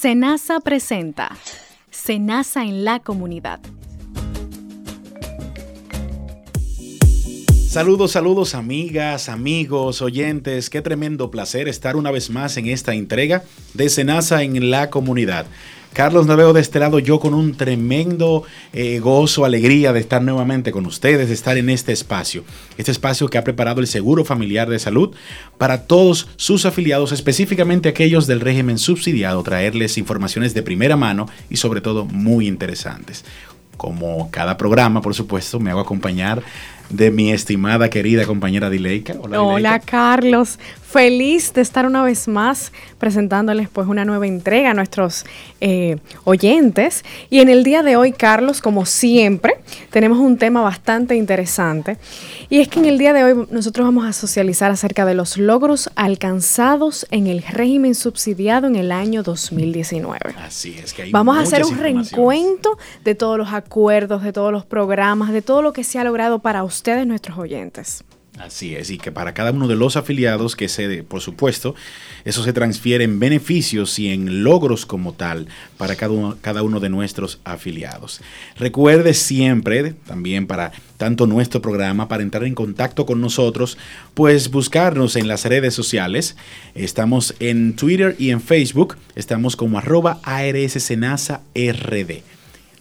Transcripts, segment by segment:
Senasa presenta Senasa en la comunidad. Saludos, saludos amigas, amigos, oyentes. Qué tremendo placer estar una vez más en esta entrega de Senasa en la comunidad. Carlos veo de este lado, yo con un tremendo eh, gozo, alegría de estar nuevamente con ustedes, de estar en este espacio. Este espacio que ha preparado el Seguro Familiar de Salud para todos sus afiliados, específicamente aquellos del régimen subsidiado, traerles informaciones de primera mano y sobre todo muy interesantes. Como cada programa, por supuesto, me hago acompañar de mi estimada querida compañera Dileika. Hola, Hola Carlos, feliz de estar una vez más presentándoles pues una nueva entrega a nuestros eh, oyentes. Y en el día de hoy, Carlos, como siempre, tenemos un tema bastante interesante. Y es que en el día de hoy nosotros vamos a socializar acerca de los logros alcanzados en el régimen subsidiado en el año 2019. Así es que hay Vamos a hacer un reencuentro de todos los acuerdos, de todos los programas, de todo lo que se ha logrado para ustedes, nuestros oyentes. Así es, y que para cada uno de los afiliados, que se, por supuesto, eso se transfiere en beneficios y en logros como tal para cada uno, cada uno de nuestros afiliados. Recuerde siempre, también para tanto nuestro programa, para entrar en contacto con nosotros, pues buscarnos en las redes sociales. Estamos en Twitter y en Facebook, estamos como arroba RD.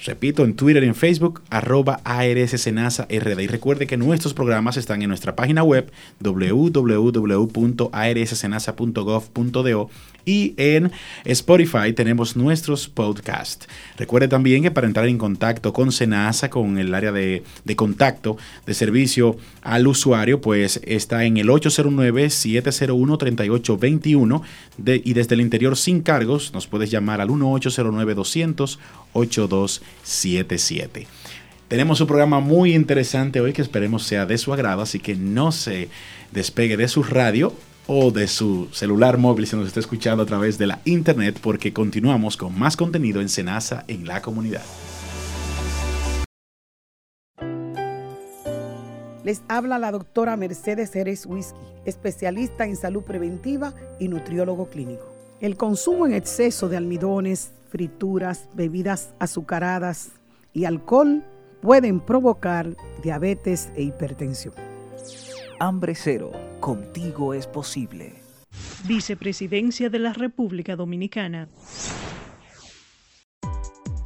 Repito, en Twitter y en Facebook, arroba RD. Y recuerde que nuestros programas están en nuestra página web www.arssenasa.gov.do y en Spotify tenemos nuestros podcasts. Recuerde también que para entrar en contacto con Senasa, con el área de, contacto de servicio al usuario, pues está en el 809-701-3821 y desde el interior sin cargos nos puedes llamar al 1-809-200-8277. Tenemos un programa muy interesante hoy que esperemos sea de su agrado, así que no se despegue de su radio o de su celular móvil si nos está escuchando a través de la internet porque continuamos con más contenido en Senasa en la comunidad. Les habla la doctora Mercedes Jerez Whisky, especialista en salud preventiva y nutriólogo clínico. El consumo en exceso de almidones, frituras, bebidas azucaradas y alcohol pueden provocar diabetes e hipertensión. Hambre Cero, contigo es posible. Vicepresidencia de la República Dominicana.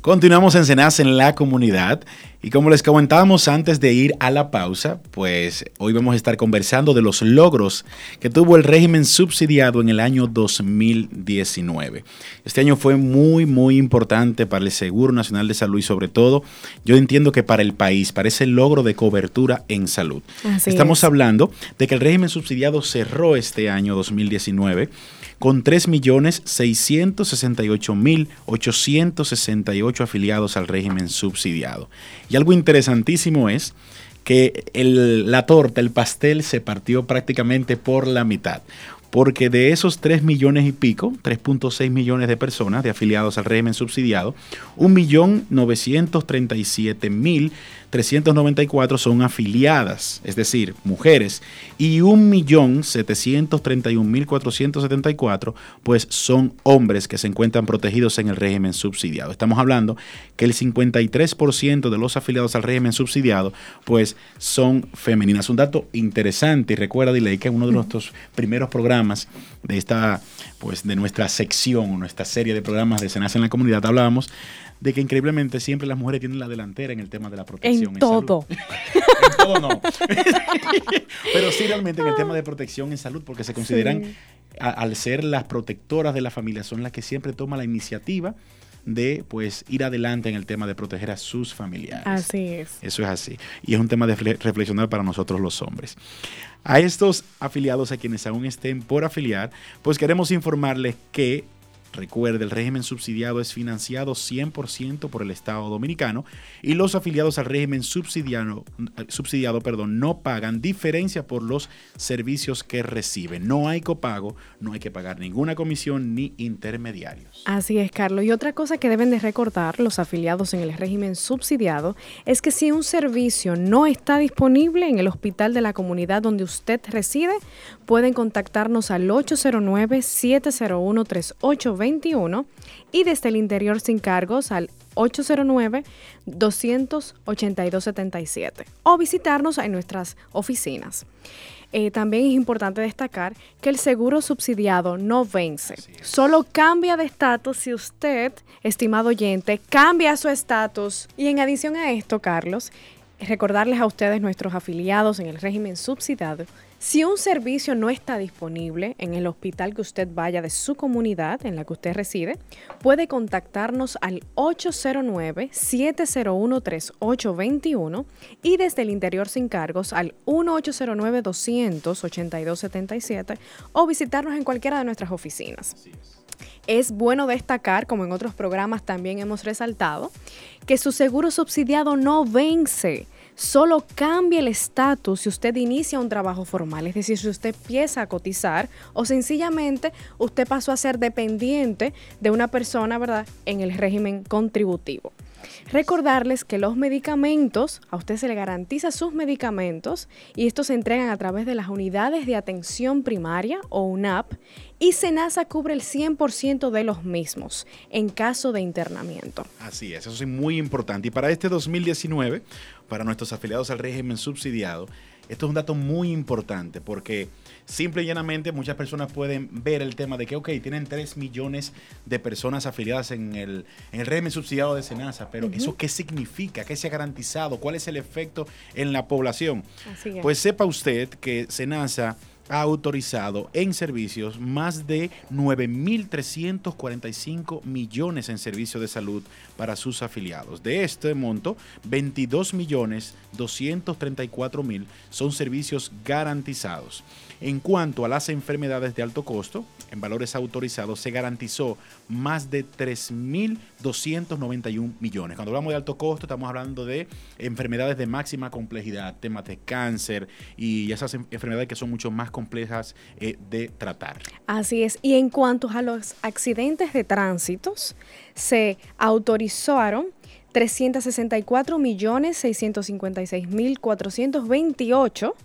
Continuamos en Senasa en la comunidad y como les comentábamos antes de ir a la pausa, pues hoy vamos a estar conversando de los logros que tuvo el régimen subsidiado en el año 2019. Este año fue muy, muy importante para el Seguro Nacional de Salud y sobre todo yo entiendo que para el país, para ese logro de cobertura en salud. Estamos hablando de que el régimen subsidiado cerró este año 2019 con 3.668.868 afiliados al régimen subsidiado. Y algo interesantísimo es que la torta, el pastel, se partió prácticamente por la mitad. Porque de esos 3 millones y pico, 3.6 millones de personas de afiliados al régimen subsidiado, 1.937.000 394 son afiliadas, es decir, mujeres, y 1.731.474 pues son hombres que se encuentran protegidos en el régimen subsidiado. Estamos hablando que el 53% de los afiliados al régimen subsidiado pues son femeninas. Un dato interesante y recuerda, Dile, que en uno de nuestros primeros programas de esta pues de nuestra sección, nuestra serie de programas de Senasa en la comunidad hablábamos de que increíblemente siempre las mujeres tienen la delantera en el tema de la protección. En, todo. en todo no. Pero sí realmente en el tema de protección en salud, porque se consideran, al ser las protectoras de la familia, son las que siempre toman la iniciativa de pues ir adelante en el tema de proteger a sus familiares. Así es. Eso es así. Y es un tema de reflexionar para nosotros los hombres. A estos afiliados, a quienes aún estén por afiliar, pues queremos informarles que Recuerde, el régimen subsidiado es financiado 100% por el Estado dominicano y los afiliados al régimen subsidiado, subsidiado perdón, no pagan diferencia por los servicios que reciben. No hay copago, no hay que pagar ninguna comisión ni intermediarios. Así es, Carlos. Y otra cosa que deben de recordar los afiliados en el régimen subsidiado es que si un servicio no está disponible en el hospital de la comunidad donde usted reside, pueden contactarnos al 809-701-3821 y desde el interior sin cargos al 809-282-77 o visitarnos en nuestras oficinas. Eh, también es importante destacar que el seguro subsidiado no vence, solo cambia de estatus si usted, estimado oyente, cambia su estatus. Y en adición a esto, Carlos, recordarles a ustedes, nuestros afiliados en el régimen subsidiado, si un servicio no está disponible en el hospital que usted vaya de su comunidad en la que usted reside, puede contactarnos al 809-701-3821 y desde el interior sin cargos al 1809-282-77 o visitarnos en cualquiera de nuestras oficinas. Es bueno destacar, como en otros programas también hemos resaltado, que su seguro subsidiado no vence solo cambia el estatus si usted inicia un trabajo formal, es decir, si usted empieza a cotizar o sencillamente usted pasó a ser dependiente de una persona, ¿verdad?, en el régimen contributivo. Recordarles que los medicamentos, a usted se le garantiza sus medicamentos y estos se entregan a través de las unidades de atención primaria o UNAP y SENASA cubre el 100% de los mismos en caso de internamiento. Así es, eso es muy importante. Y para este 2019, para nuestros afiliados al régimen subsidiado, esto es un dato muy importante porque simple y llanamente muchas personas pueden ver el tema de que, ok, tienen 3 millones de personas afiliadas en el, régimen subsidiado de SENASA, pero ¿eso qué significa? ¿Qué se ha garantizado? ¿Cuál es el efecto en la población? Pues sepa usted que SENASA ha autorizado en servicios más de 9.345 millones en servicios de salud para sus afiliados. De este monto, 22 millones 234 mil son servicios garantizados. En cuanto a las enfermedades de alto costo, en valores autorizados se garantizó más de 3.291 millones. Cuando hablamos de alto costo, estamos hablando de enfermedades de máxima complejidad, temas de cáncer y esas enfermedades que son mucho más complejas eh, de tratar. Así es. Y en cuanto a los accidentes de tránsitos, se autorizaron 364 millones 656 mil 428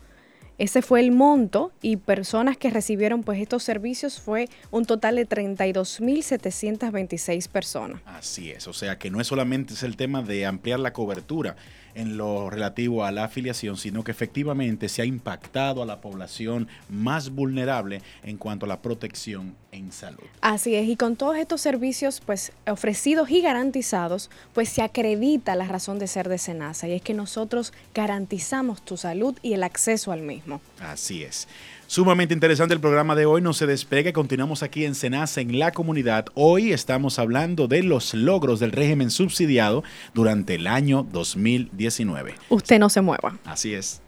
ese fue el monto y personas que recibieron pues estos servicios fue un total de 32.726 personas. Así es, o sea que no es solamente es el tema de ampliar la cobertura, en lo relativo a la afiliación, sino que efectivamente se ha impactado a la población más vulnerable en cuanto a la protección en salud. Así es, y con todos estos servicios pues ofrecidos y garantizados, pues se acredita la razón de ser de Senasa y es que nosotros garantizamos tu salud y el acceso al mismo. Así es. Sumamente interesante el programa de hoy, no se despegue, continuamos aquí en Senasa, en la comunidad. Hoy estamos hablando de los logros del régimen subsidiado durante el año 2019. Usted no se mueva. Así es.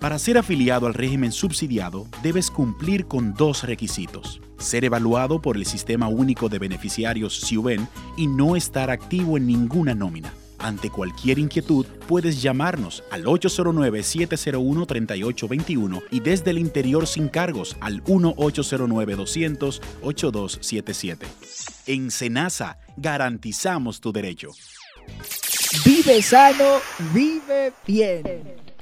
Para ser afiliado al régimen subsidiado, debes cumplir con dos requisitos. Ser evaluado por el Sistema Único de Beneficiarios SIUBEN y no estar activo en ninguna nómina. Ante cualquier inquietud, puedes llamarnos al 809-701-3821 y desde el interior sin cargos al 1-809-200-8277. En Senasa, garantizamos tu derecho. Vive sano, vive bien.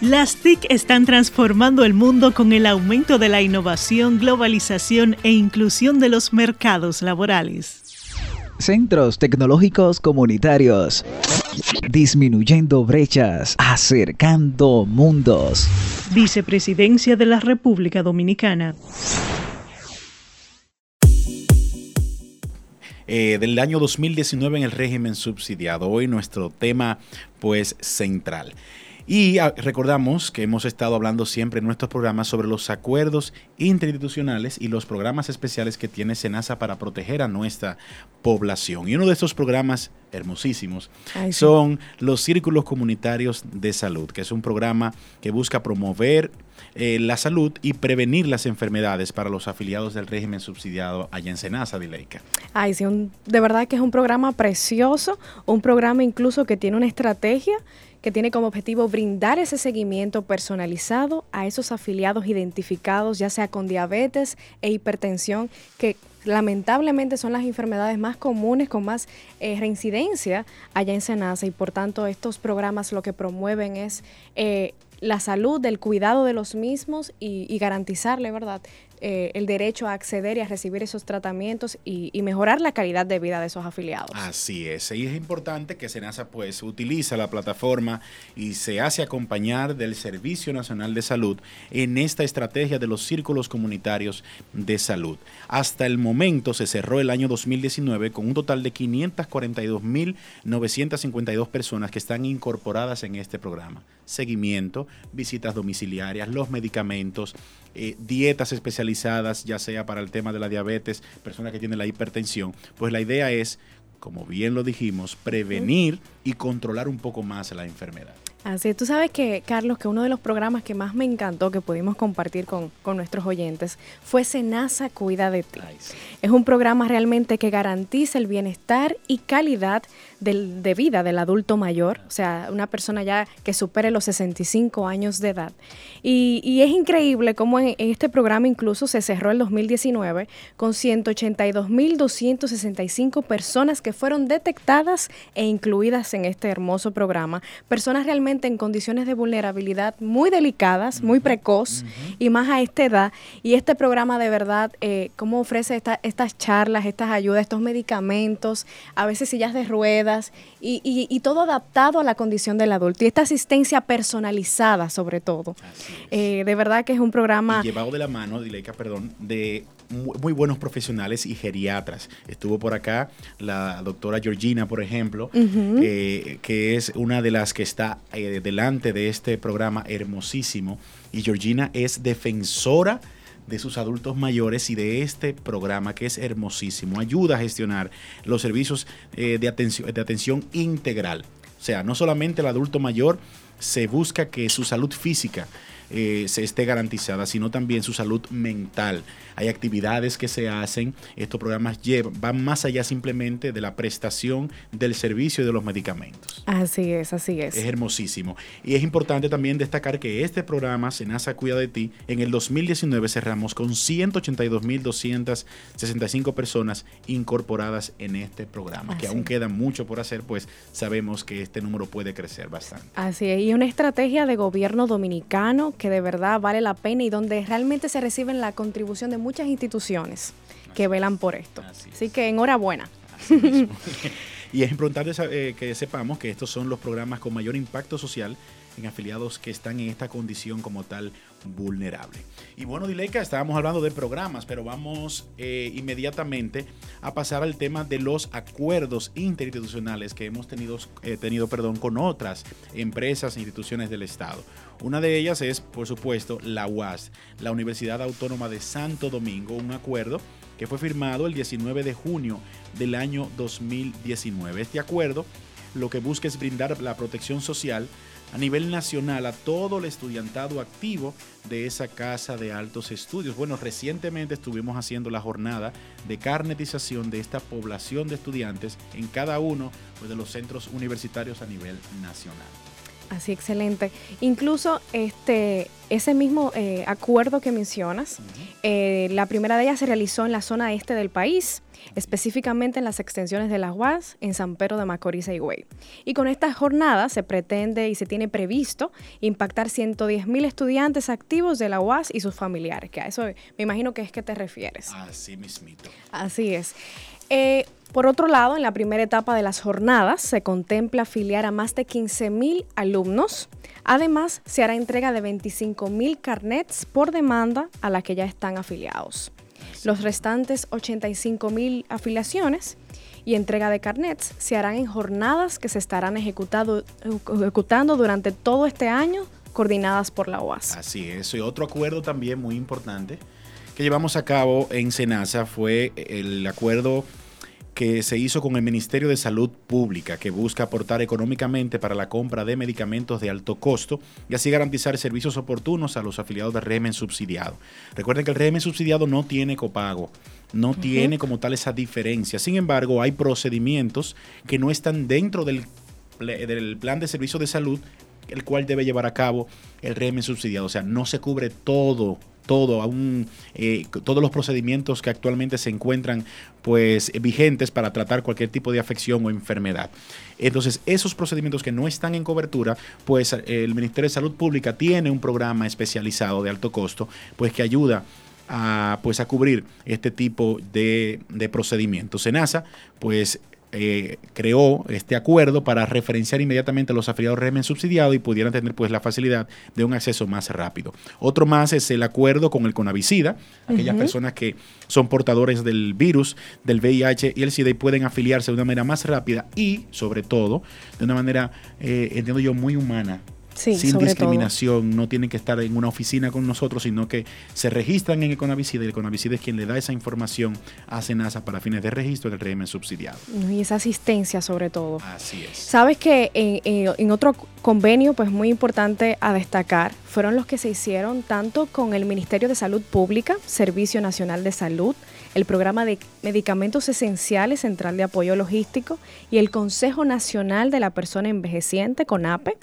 Las TIC están transformando el mundo con el aumento de la innovación, globalización e inclusión de los mercados laborales. Centros tecnológicos comunitarios. Disminuyendo brechas, acercando mundos. Vicepresidencia de la República Dominicana. Eh, del año 2019 en el régimen subsidiado. Hoy nuestro tema pues central. Y ah, recordamos que hemos estado hablando siempre en nuestros programas sobre los acuerdos interinstitucionales y los programas especiales que tiene SENASA para proteger a nuestra población. Y uno de estos programas hermosísimos son los círculos comunitarios de salud, que es un programa que busca promover eh, la salud y prevenir las enfermedades para los afiliados del régimen subsidiado allá en Senasa, Dileika. Ay, sí, de verdad que es un programa precioso, un programa incluso que tiene una estrategia que tiene como objetivo brindar ese seguimiento personalizado a esos afiliados identificados, ya sea con diabetes e hipertensión, que lamentablemente son las enfermedades más comunes con más eh, reincidencia allá en Senasa y por tanto estos programas lo que promueven es eh, la salud, el cuidado de los mismos y, y garantizarle, ¿verdad?, eh, el derecho a acceder y a recibir esos tratamientos y, mejorar la calidad de vida de esos afiliados. Así es, y es importante que SENASA pues utiliza la plataforma y se hace acompañar del Servicio Nacional de Salud en esta estrategia de los círculos comunitarios de salud. Hasta el momento se cerró el año 2019 con un total de 542.952 personas que están incorporadas en este programa. Seguimiento, visitas domiciliarias, los medicamentos, eh, dietas especializadas, ya sea para el tema de la diabetes, personas que tienen la hipertensión, pues la idea es, como bien lo dijimos, prevenir y controlar un poco más la enfermedad. Así, tú sabes que, Carlos, que uno de los programas que más me encantó que pudimos compartir con, nuestros oyentes fue Senasa Cuida de ti. Es un programa realmente que garantiza el bienestar y calidad del, de vida del adulto mayor, o sea, una persona ya que supere los 65 años de edad. Y, es increíble cómo en, este programa incluso se cerró el 2019 con 182.265 personas que fueron detectadas e incluidas en este hermoso programa. Personas realmente en condiciones de vulnerabilidad muy delicadas, muy precoz y más a esta edad. Y este programa de verdad, eh, cómo ofrece estas charlas, estas ayudas, estos medicamentos, a veces sillas de ruedas y, todo adaptado a la condición del adulto. Y esta asistencia personalizada sobre todo. Eh, de verdad que es un programa... llevado de la mano, Dileika, perdón, de muy, buenos profesionales y geriatras. Estuvo por acá la doctora Georgina, por ejemplo, eh, que es una de las que está eh, delante de este programa hermosísimo. Y Georgina es defensora de sus adultos mayores y de este programa que es hermosísimo. Ayuda a gestionar los servicios de, atención, de atención integral. O sea, no solamente el adulto mayor se busca que su salud física eh, se esté garantizada, sino también su salud mental. Hay actividades que se hacen, estos programas llevan, van más allá simplemente de la prestación del servicio y de los medicamentos. Así es, así es. Es hermosísimo. Y es importante también destacar que este programa, Senasa Cuida de Ti, en el 2019 cerramos con 182.265 personas incorporadas en este programa, que aún queda mucho por hacer, pues sabemos que este número puede crecer bastante. Así es, y una estrategia de gobierno dominicano que de verdad vale la pena y donde realmente se reciben la contribución de muchas instituciones que velan por esto. Así, que enhorabuena. y es importante eh, que sepamos que estos son los programas con mayor impacto social en afiliados que están en esta condición como tal vulnerable. Y bueno, Dileika, estábamos hablando de programas, pero vamos eh, inmediatamente a pasar al tema de los acuerdos interinstitucionales que hemos tenido, eh, tenido perdón, con otras empresas e instituciones del Estado. Una de ellas es, por supuesto, la UAS, la Universidad Autónoma de Santo Domingo, un acuerdo que fue firmado el 19 de junio del año 2019. Este acuerdo lo que busca es brindar la protección social a nivel nacional a todo el estudiantado activo de esa casa de altos estudios. Bueno, recientemente estuvimos haciendo la jornada de carnetización de esta población de estudiantes en cada uno pues, de los centros universitarios a nivel nacional. Así, excelente. Incluso este, ese mismo eh, acuerdo que mencionas, eh, la primera de ellas se realizó en la zona este del país, específicamente en las extensiones de la UAS, en San Pedro de Macorís y e Higüey. Y con esta jornada se pretende y se tiene previsto impactar 110 mil estudiantes activos de la UAS y sus familiares, que a eso me imagino que es que te refieres. Así mismito. Así es. Eh, por otro lado, en la primera etapa de las jornadas se contempla afiliar a más de 15.000 alumnos. Además, se hará entrega de 25.000 carnets por demanda a la que ya están afiliados. Los restantes 85.000 afiliaciones y entrega de carnets se harán en jornadas que se estarán ejecutando durante todo este año, coordinadas por la OAS. Así es, y otro acuerdo también muy importante que llevamos a cabo en Senasa fue el acuerdo que se hizo con el Ministerio de Salud Pública, que busca aportar económicamente para la compra de medicamentos de alto costo y así garantizar servicios oportunos a los afiliados del régimen subsidiado. Recuerden que el régimen subsidiado no tiene copago, no tiene como tal esa diferencia. Sin embargo, hay procedimientos que no están dentro del, del plan de servicio de salud, el cual debe llevar a cabo el régimen subsidiado. O sea, no se cubre todo todo, aún eh, todos los procedimientos que actualmente se encuentran pues vigentes para tratar cualquier tipo de afección o enfermedad. Entonces, esos procedimientos que no están en cobertura, pues el Ministerio de Salud Pública tiene un programa especializado de alto costo, pues que ayuda a, pues, a cubrir este tipo de, de procedimientos. SENASA, pues eh, creó este acuerdo para referenciar inmediatamente a los afiliados régimen subsidiado y pudieran tener pues la facilidad de un acceso más rápido. Otro más es el acuerdo con el Conavicida, aquellas personas que son portadores del virus, del VIH y el SIDA y pueden afiliarse de una manera más rápida y sobre todo de una manera, eh, entiendo yo, muy humana sin discriminación, no tienen que estar en una oficina con nosotros, sino que se registran en Econavicida y el Econavicida es quien le da esa información a SENASA para fines de registro del régimen subsidiado. Y esa asistencia sobre todo. Así es. Sabes que en, en otro convenio, pues muy importante a destacar, fueron los que se hicieron tanto con el Ministerio de Salud Pública, Servicio Nacional de Salud, el Programa de Medicamentos Esenciales Central de Apoyo Logístico y el Consejo Nacional de la Persona Envejeciente, CONAPE,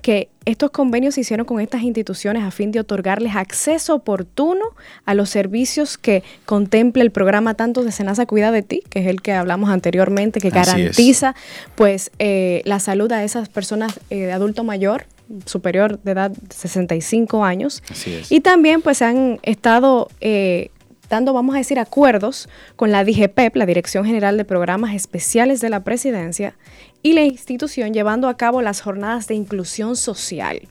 que estos convenios se hicieron con estas instituciones a fin de otorgarles acceso oportuno a los servicios que contempla el programa tanto de Senasa Cuida de Ti, que es el que hablamos anteriormente, que garantiza pues eh, la salud a esas personas eh, de adulto mayor superior de edad de 65 años. Y también pues han estado eh, dando, vamos a decir, acuerdos con la DGPEP, la Dirección General de Programas Especiales de la Presidencia, y la institución llevando a cabo las jornadas de inclusión social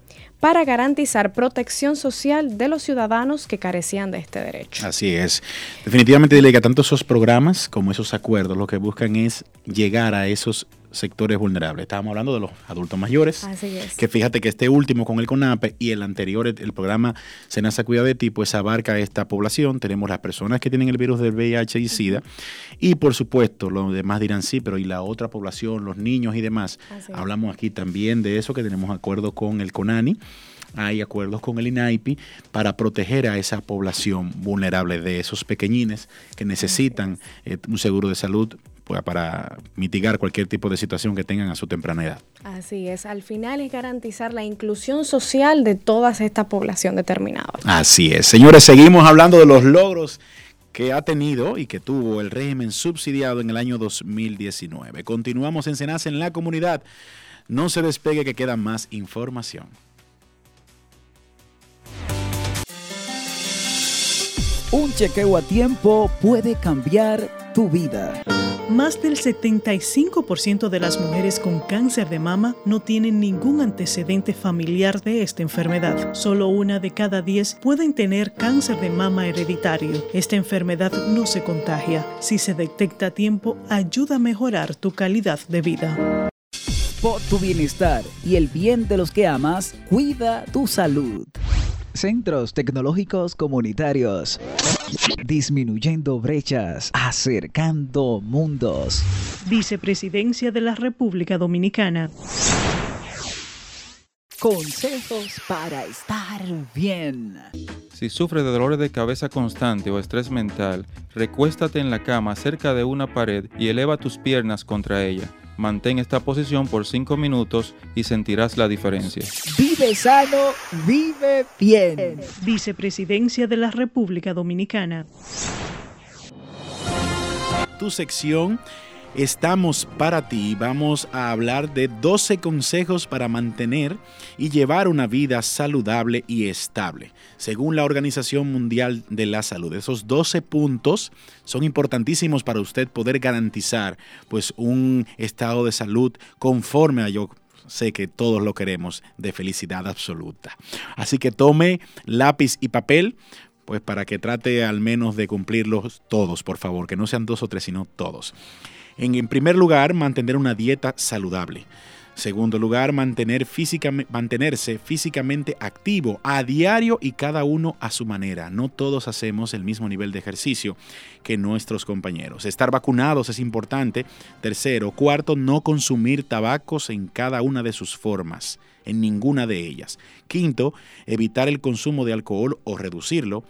para garantizar protección social de los ciudadanos que carecían de este derecho. Así es. Definitivamente, que tanto esos programas como esos acuerdos lo que buscan es llegar a esos sectores vulnerables. Estábamos hablando de los adultos mayores. Así es. Que fíjate que este último con el CONAPE y el anterior, el programa Senasa Cuida de Ti, pues abarca esta población. Tenemos las personas que tienen el virus del VIH y SIDA. Y por supuesto, los demás dirán sí, pero y la otra población, los niños y demás. Hablamos aquí también de eso, que tenemos acuerdo con el CONANI hay acuerdos con el INAIPI para proteger a esa población vulnerable de esos pequeñines que necesitan eh, un seguro de salud para mitigar cualquier tipo de situación que tengan a su temprana edad. Así es, al final es garantizar la inclusión social de toda esta población determinada. Así es, señores, seguimos hablando de los logros que ha tenido y que tuvo el régimen subsidiado en el año 2019. Continuamos en Senasa en la comunidad. No se despegue que queda más información. Un chequeo a tiempo puede cambiar tu vida. Más del 75% de las mujeres con cáncer de mama no tienen ningún antecedente familiar de esta enfermedad. Solo una de cada 10 pueden tener cáncer de mama hereditario. Esta enfermedad no se contagia. Si se detecta a tiempo, ayuda a mejorar tu calidad de vida. Por tu bienestar y el bien de los que amas, cuida tu salud. Centros Tecnológicos Comunitarios. Disminuyendo brechas, acercando mundos. Vicepresidencia de la República Dominicana. Consejos para estar bien. Si sufres de dolores de cabeza constante o estrés mental, recuéstate en la cama cerca de una pared y eleva tus piernas contra ella Mantén esta posición por 5 minutos y sentirás la diferencia. Vive sano, vive bien. Vicepresidencia de la República Dominicana. Tu sección Estamos para ti. Vamos a hablar de 12 consejos para mantener y llevar una vida saludable y estable. Según la Organización Mundial de la Salud, esos 12 puntos son importantísimos para usted poder garantizar pues un estado de salud conforme a yo sé que todos lo queremos de felicidad absoluta. Así que tome lápiz y papel pues para que trate al menos de cumplirlos todos, por favor, que no sean dos o tres, sino todos. En, primer lugar, mantener una dieta saludable. Segundo lugar, mantener mantenerse físicamente activo a diario y cada uno a su manera. No todos hacemos el mismo nivel de ejercicio que nuestros compañeros. Estar vacunados es importante. Tercero, cuarto, no consumir tabacos en cada una de sus formas, en ninguna de ellas. Quinto, evitar el consumo de alcohol o reducirlo.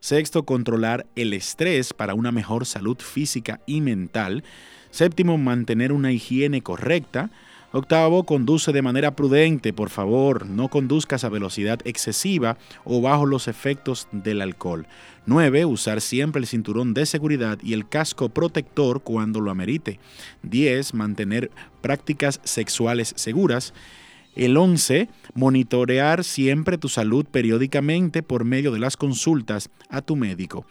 Sexto, controlar el estrés para una mejor salud física y mental. Séptimo, mantener una higiene correcta. Octavo, conduce de manera prudente, por favor, no conduzcas a velocidad excesiva o bajo los efectos del alcohol. Nueve, Usar siempre el cinturón de seguridad y el casco protector cuando lo amerite. Diez, Mantener prácticas sexuales seguras. El 11. Monitorear siempre tu salud periódicamente por medio de las consultas a tu médico.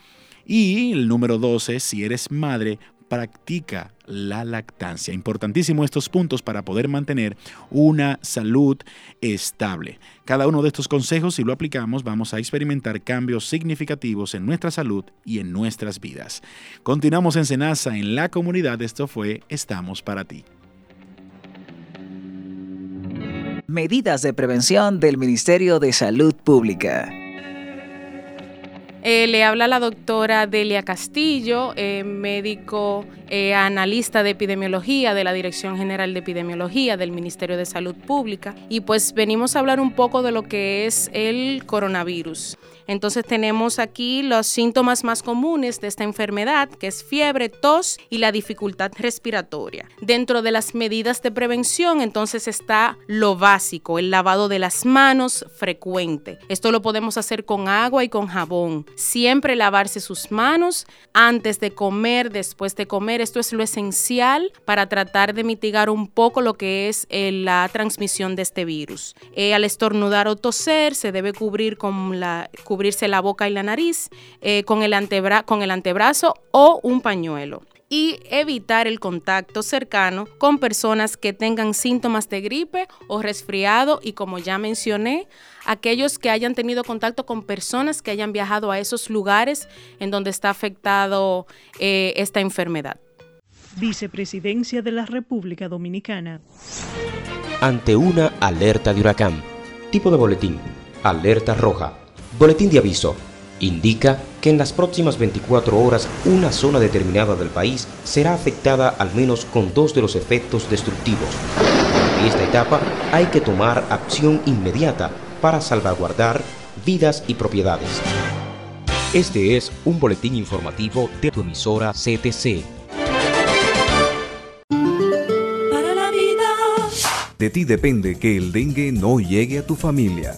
Y el número 12. Si eres madre, practica la lactancia. Importantísimo estos puntos para poder mantener una salud estable. Cada uno de estos consejos, si lo aplicamos, vamos a experimentar cambios significativos en nuestra salud y en nuestras vidas. Continuamos en Senasa, en la comunidad. Esto fue Estamos para ti. Medidas de prevención del Ministerio de Salud Pública. Eh, le habla la doctora Delia Castillo, eh, médico eh, analista de epidemiología de la Dirección General de Epidemiología del Ministerio de Salud Pública. Y pues venimos a hablar un poco de lo que es el coronavirus. Entonces tenemos aquí los síntomas más comunes de esta enfermedad, que es fiebre, tos y la dificultad respiratoria. Dentro de las medidas de prevención, entonces está lo básico, el lavado de las manos frecuente. Esto lo podemos hacer con agua y con jabón. Siempre lavarse sus manos antes de comer, después de comer. Esto es lo esencial para tratar de mitigar un poco lo que es eh, la transmisión de este virus. Eh, al estornudar o toser, se debe cubrir con la cubrirse la boca y la nariz eh, con, el con el antebrazo o un pañuelo y evitar el contacto cercano con personas que tengan síntomas de gripe o resfriado y como ya mencioné, aquellos que hayan tenido contacto con personas que hayan viajado a esos lugares en donde está afectado eh, esta enfermedad. Vicepresidencia de la República Dominicana. Ante una alerta de huracán. Tipo de boletín. Alerta roja Boletín de aviso. Indica que en las próximas 24 horas una zona determinada del país será afectada al menos con dos de los efectos destructivos. En esta etapa hay que tomar acción inmediata para salvaguardar vidas y propiedades. Este es un boletín informativo de tu emisora CTC. Para la vida. De ti depende que el dengue no llegue a tu familia.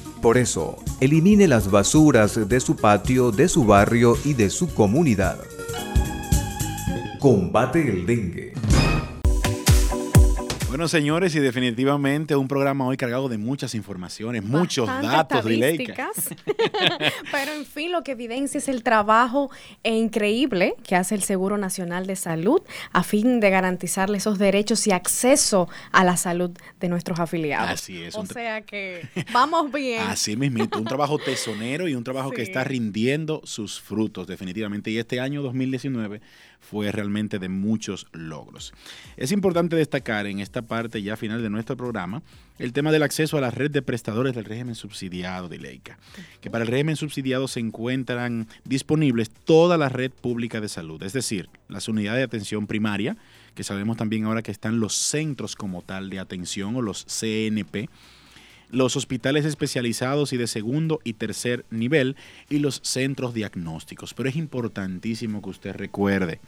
Por eso, elimine las basuras de su patio, de su barrio y de su comunidad. Combate el dengue. Bueno, señores, y definitivamente un programa hoy cargado de muchas informaciones, muchos datos, estadísticas. Pero en fin, lo que evidencia es el trabajo increíble que hace el Seguro Nacional de Salud a fin de garantizarle esos derechos y acceso a la salud de nuestros afiliados. Así es. O sea que vamos bien. Así mismo, un trabajo tesonero y un trabajo que está rindiendo sus frutos, definitivamente. Y este año 2019 fue realmente de muchos logros. Es importante destacar en esta parte ya final de nuestro programa, el tema del acceso a la red de prestadores del régimen subsidiado de Leica, que para el régimen subsidiado se encuentran disponibles toda la red pública de salud, es decir, las unidades de atención primaria, que sabemos también ahora que están los centros como tal de atención o los CNP, los hospitales especializados y de segundo y tercer nivel y los centros diagnósticos. Pero es importantísimo que usted recuerde,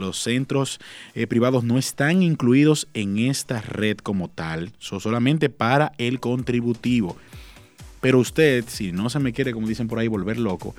los centros eh, privados no están incluidos en esta red como tal, son solamente para el contributivo. Pero usted, si no se me quiere, como dicen por ahí, volver loco,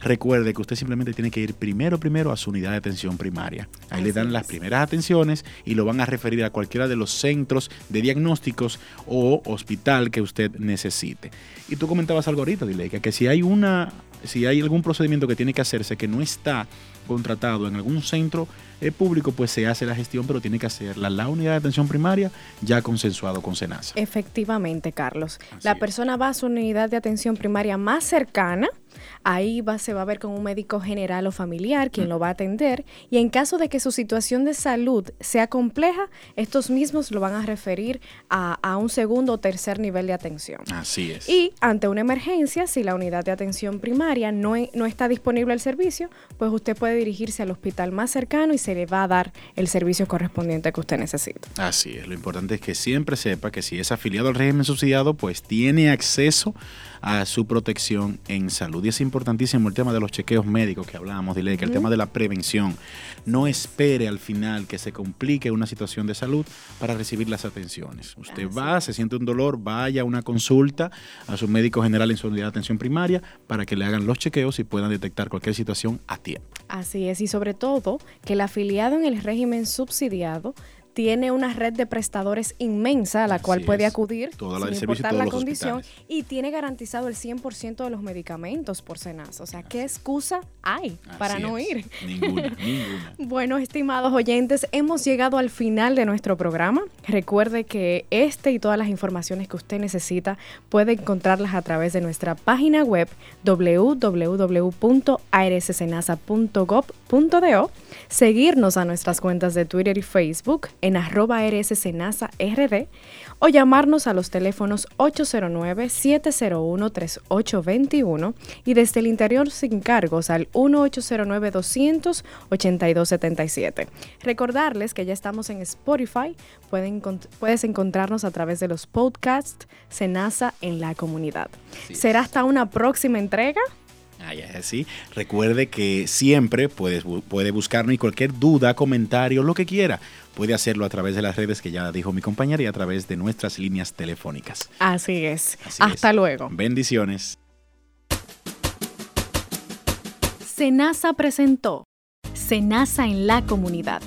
recuerde que usted simplemente tiene que ir primero, primero a su unidad de atención primaria. Ahí le dan las primeras atenciones y lo van a referir a cualquiera de los centros de diagnósticos o hospital que usted necesite. Y tú comentabas algo ahorita, Dileika, que si hay una, si hay algún procedimiento que tiene que hacerse que no está contratado en algún centro eh, público, pues se hace la gestión, pero tiene que hacerla la unidad de atención primaria ya consensuado con SENASA. Efectivamente, Carlos. la persona va a su unidad de atención primaria más cercana Ahí va, se va a ver con un médico general o familiar quien lo va a atender y en caso de que su situación de salud sea compleja, estos mismos lo van a referir a, un segundo o tercer nivel de atención. Así es. Y ante una emergencia, si la unidad de atención primaria no, no está disponible el servicio, pues usted puede dirigirse al hospital más cercano y se le va a dar el servicio correspondiente que usted necesita. Así es. Lo importante es que siempre sepa que si es afiliado al régimen subsidiado, pues tiene acceso a su protección en salud. Y es importantísimo el tema de los chequeos médicos que hablábamos, dile que el tema de la prevención. No espere al final que se complique una situación de salud para recibir las atenciones. Usted va, se siente un dolor, vaya a una consulta a su médico general en su unidad de atención primaria para que le los chequeos y puedan detectar cualquier situación a tiempo. Así es, y sobre todo que el afiliado en el régimen subsidiado tiene una red de prestadores inmensa a la cual puede acudir sin importar la condición y tiene garantizado el 100% de los medicamentos por Senasa. O sea, ¿qué excusa hay para no ir? Ninguna, ninguna. Bueno, estimados oyentes, hemos llegado al final de nuestro programa. Recuerde que este y todas las informaciones que usted necesita puede encontrarlas a través de nuestra página web www.arssenasa.gov.do, seguirnos a nuestras cuentas de Twitter y Facebook en arroba rd o llamarnos a los teléfonos 809-701-3821 y desde el interior sin cargos al 1-809-200-8277. Recordarles que ya estamos en Spotify, Pueden, puedes encontrarnos a través de los podcasts Senasa en la comunidad. ¿Será hasta una próxima entrega? Así. Recuerde que siempre puedes, puede buscarnos y cualquier duda, comentario, lo que quiera, puede hacerlo a través de las redes que ya dijo mi compañera y a través de nuestras líneas telefónicas. Así es. Hasta luego. Bendiciones. Senasa presentó Senasa en la comunidad.